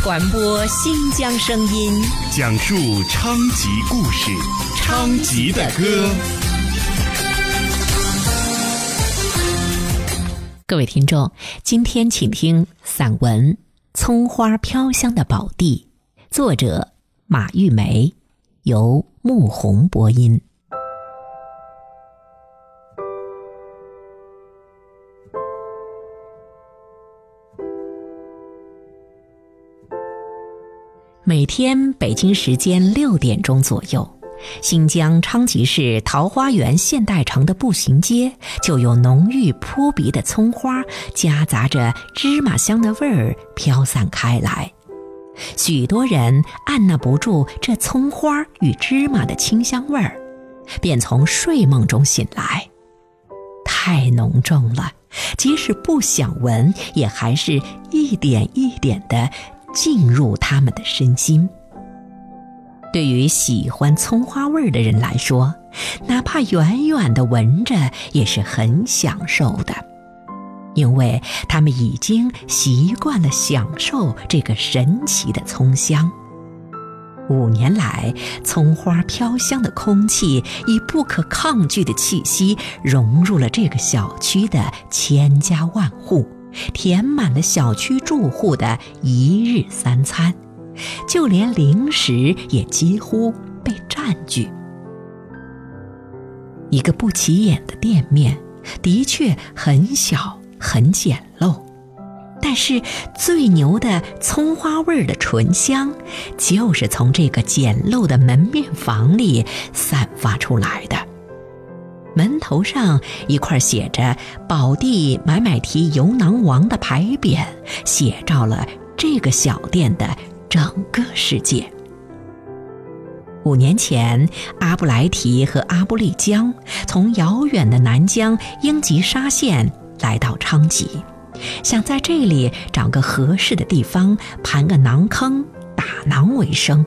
传播新疆声音，讲述昌吉故事，昌吉的歌。各位听众，今天请听散文《葱花飘香的宝地》，作者马玉梅，由穆红播音。每天北京时间六点钟左右，新疆昌吉市桃花源现代城的步行街就有浓郁扑鼻的葱花，夹杂着芝麻香的味儿飘散开来。许多人按捺不住这葱花与芝麻的清香味儿，便从睡梦中醒来。太浓重了，即使不想闻，也还是一点一点的。进入他们的身心。对于喜欢葱花味儿的人来说，哪怕远远的闻着也是很享受的，因为他们已经习惯了享受这个神奇的葱香。五年来，葱花飘香的空气以不可抗拒的气息融入了这个小区的千家万户。填满了小区住户的一日三餐，就连零食也几乎被占据。一个不起眼的店面，的确很小很简陋，但是最牛的葱花味儿的醇香，就是从这个简陋的门面房里散发出来的。门头上一块写着“宝地买买提油囊王”的牌匾，写照了这个小店的整个世界。五年前，阿布莱提和阿布丽江从遥远的南疆英吉沙县来到昌吉，想在这里找个合适的地方盘个囊坑打馕为生。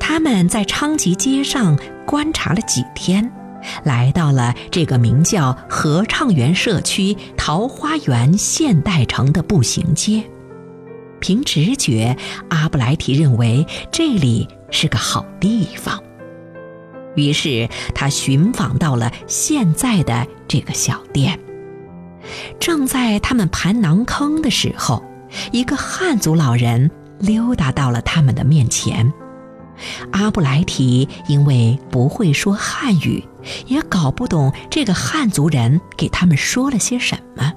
他们在昌吉街上观察了几天。来到了这个名叫合畅园社区桃花源现代城的步行街，凭直觉，阿布莱提认为这里是个好地方。于是他寻访到了现在的这个小店。正在他们盘馕坑的时候，一个汉族老人溜达到了他们的面前。阿布莱提因为不会说汉语，也搞不懂这个汉族人给他们说了些什么。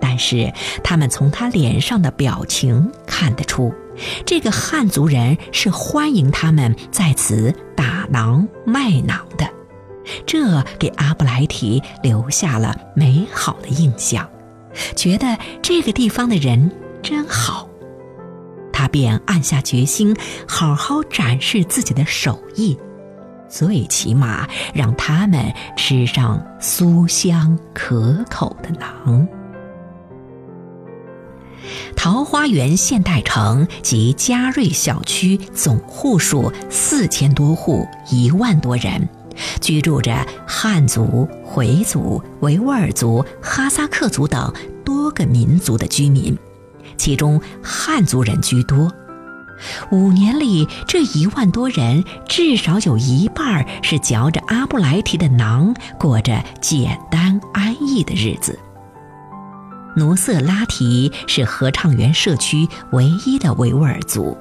但是他们从他脸上的表情看得出，这个汉族人是欢迎他们在此打馕卖馕的。这给阿布莱提留下了美好的印象，觉得这个地方的人真好。便暗下决心，好好展示自己的手艺，最起码让他们吃上酥香可口的馕。桃花源现代城及嘉瑞小区总户数四千多户，一万多人，居住着汉族、回族、维吾尔族、哈萨克族等多个民族的居民。其中汉族人居多，五年里这一万多人至少有一半是嚼着阿布莱提的馕，过着简单安逸的日子。努瑟拉提是合唱园社区唯一的维吾尔族，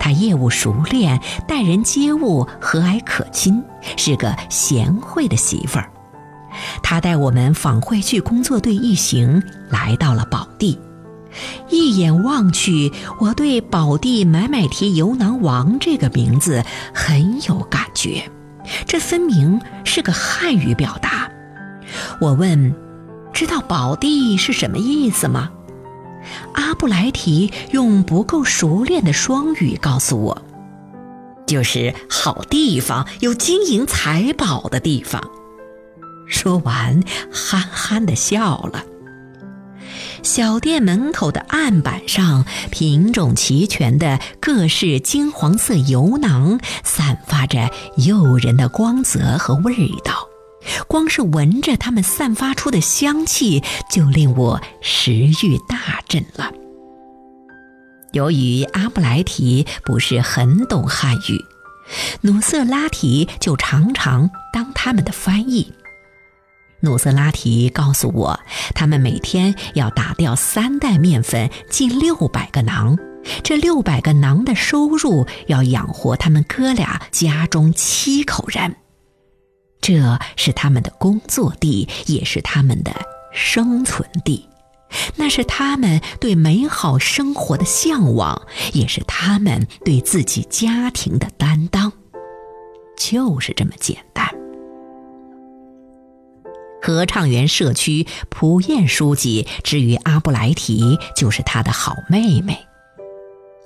他业务熟练，待人接物和蔼可亲，是个贤惠的媳妇儿。他带我们访汇聚工作队一行来到了宝地。一眼望去，我对“宝地买买提油囊王”这个名字很有感觉，这分明是个汉语表达。我问：“知道‘宝地’是什么意思吗？”阿布莱提用不够熟练的双语告诉我：“就是好地方，有金银财宝的地方。”说完，憨憨地笑了。小店门口的案板上，品种齐全的各式金黄色油囊，散发着诱人的光泽和味道。光是闻着它们散发出的香气，就令我食欲大振了。由于阿布莱提不是很懂汉语，努瑟拉提就常常当他们的翻译。努斯拉提告诉我，他们每天要打掉三袋面粉，近六百个馕。这六百个馕的收入要养活他们哥俩家中七口人。这是他们的工作地，也是他们的生存地。那是他们对美好生活的向往，也是他们对自己家庭的担当。就是这么简。合唱园社区蒲燕书记至于阿布莱提，就是他的好妹妹。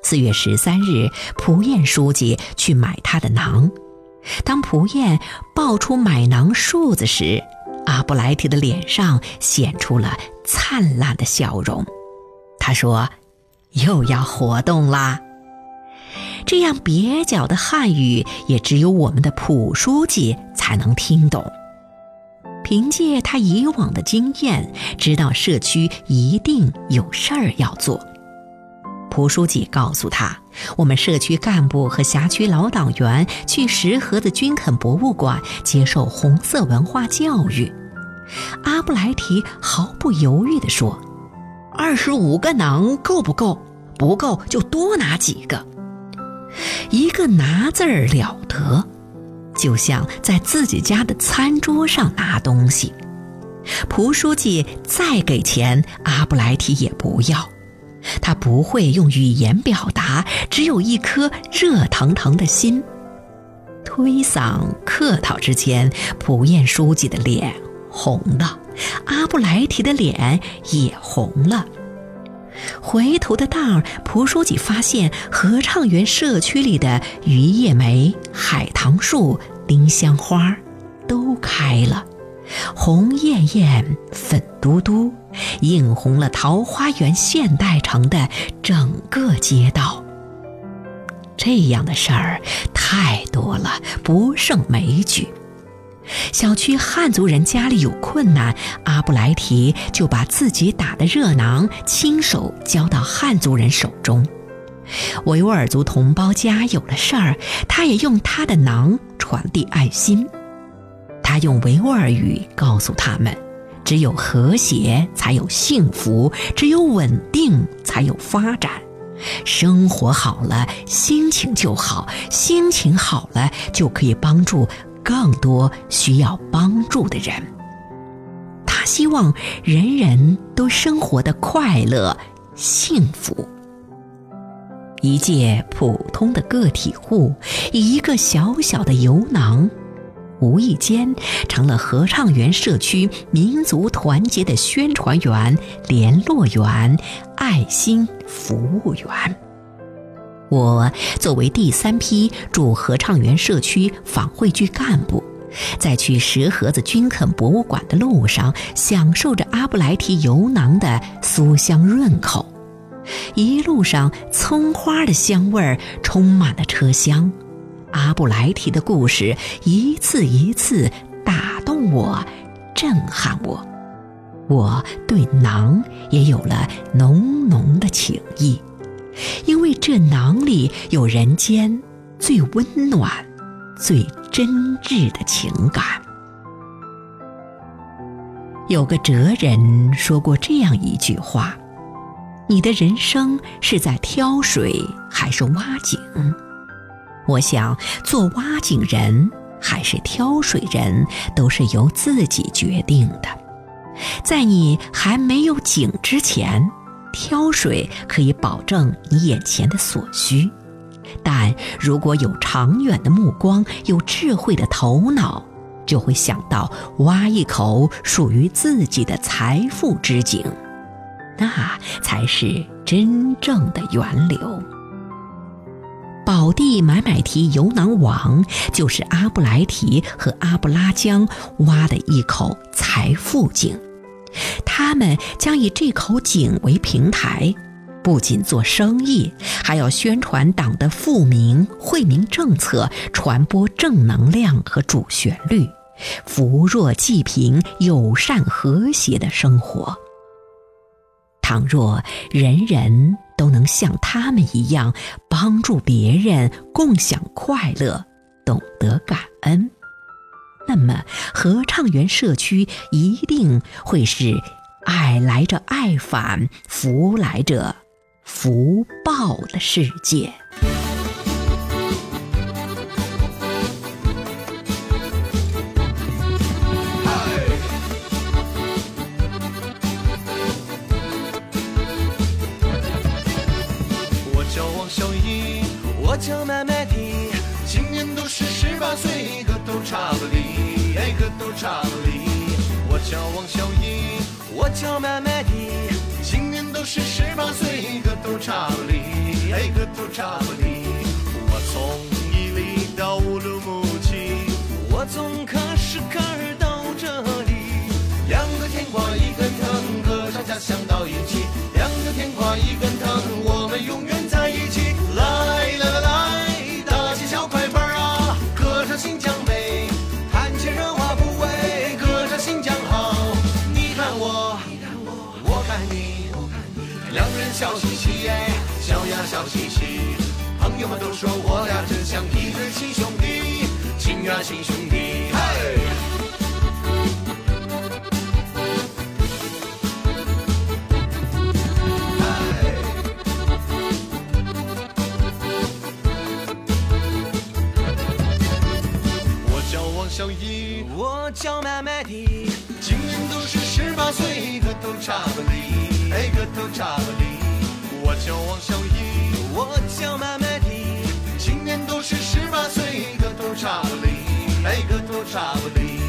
四月十三日，蒲燕书记去买他的馕。当蒲燕报出买馕数字时，阿布莱提的脸上显出了灿烂的笑容。他说：“又要活动啦！”这样蹩脚的汉语，也只有我们的蒲书记才能听懂。凭借他以往的经验，知道社区一定有事儿要做。蒲书记告诉他：“我们社区干部和辖区老党员去石河子军垦博物馆接受红色文化教育。”阿布莱提毫不犹豫地说：“二十五个囊够不够？不够就多拿几个。一个拿字儿了得。”就像在自己家的餐桌上拿东西，蒲书记再给钱，阿布莱提也不要。他不会用语言表达，只有一颗热腾腾的心。推搡客套之间，蒲燕书记的脸红了，阿布莱提的脸也红了。回头的道儿，蒲书记发现合唱园社区里的榆叶梅、海棠树、丁香花都开了，红艳艳、粉嘟嘟，映红了桃花源现代城的整个街道。这样的事儿太多了，不胜枚举。小区汉族人家里有困难，阿布莱提就把自己打的热囊亲手交到汉族人手中。维吾尔族同胞家有了事儿，他也用他的囊传递爱心。他用维吾尔语告诉他们：只有和谐才有幸福，只有稳定才有发展。生活好了，心情就好，心情好了就可以帮助。更多需要帮助的人，他希望人人都生活的快乐、幸福。一介普通的个体户，以一个小小的油囊，无意间成了合唱园社区民族团结的宣传员、联络员、爱心服务员。我作为第三批驻合唱园社区访汇聚干部，在去石河子军垦博物馆的路上，享受着阿布莱提油囊的酥香润口。一路上，葱花的香味儿充满了车厢。阿布莱提的故事一次一次打动我，震撼我。我对馕也有了浓浓的情谊。因为这囊里有人间最温暖、最真挚的情感。有个哲人说过这样一句话：“你的人生是在挑水还是挖井？”我想，做挖井人还是挑水人，都是由自己决定的。在你还没有井之前。挑水可以保证你眼前的所需，但如果有长远的目光、有智慧的头脑，就会想到挖一口属于自己的财富之井，那才是真正的源流。宝地买买提油囊网就是阿布莱提和阿布拉江挖的一口财富井。他们将以这口井为平台，不仅做生意，还要宣传党的富民惠民政策，传播正能量和主旋律，扶弱济贫，友善和谐的生活。倘若人人都能像他们一样帮助别人，共享快乐，懂得感恩，那么合唱园社区一定会是爱来者爱返，福来者福报的世界。我叫麦麦迪，今年都是十八岁，个头差不离，哎，个头差不离。笑嘻嘻耶，笑呀笑嘻嘻。朋友们都说我俩真像一对亲兄弟，亲呀亲兄弟。嘿。小姨，我叫麦麦迪，今年都是十八岁，个头差不离，哎，个头差不离。我叫王小姨，我叫麦麦迪，今年都是十八岁，个头差不离，哎，个头差不离。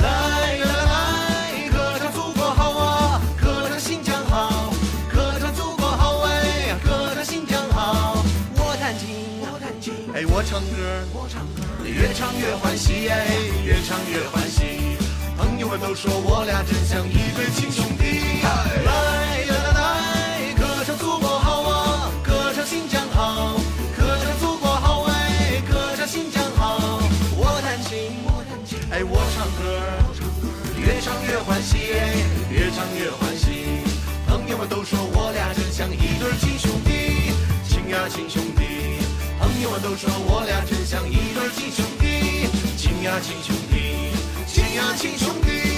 来来来，歌唱祖国好啊，歌唱新疆好，歌唱祖国好哎，歌唱新疆好。我弹琴，我弹琴，哎，我唱歌，我唱歌。越唱越欢喜，哎，越唱越欢喜。朋友们都说我俩真像一哎，我唱歌，越唱越欢喜，越唱越欢喜。朋友们都说我俩真像一对亲兄弟，亲呀亲兄弟。朋友们都说我俩真像一对亲兄弟，亲呀亲兄弟，亲呀亲兄弟。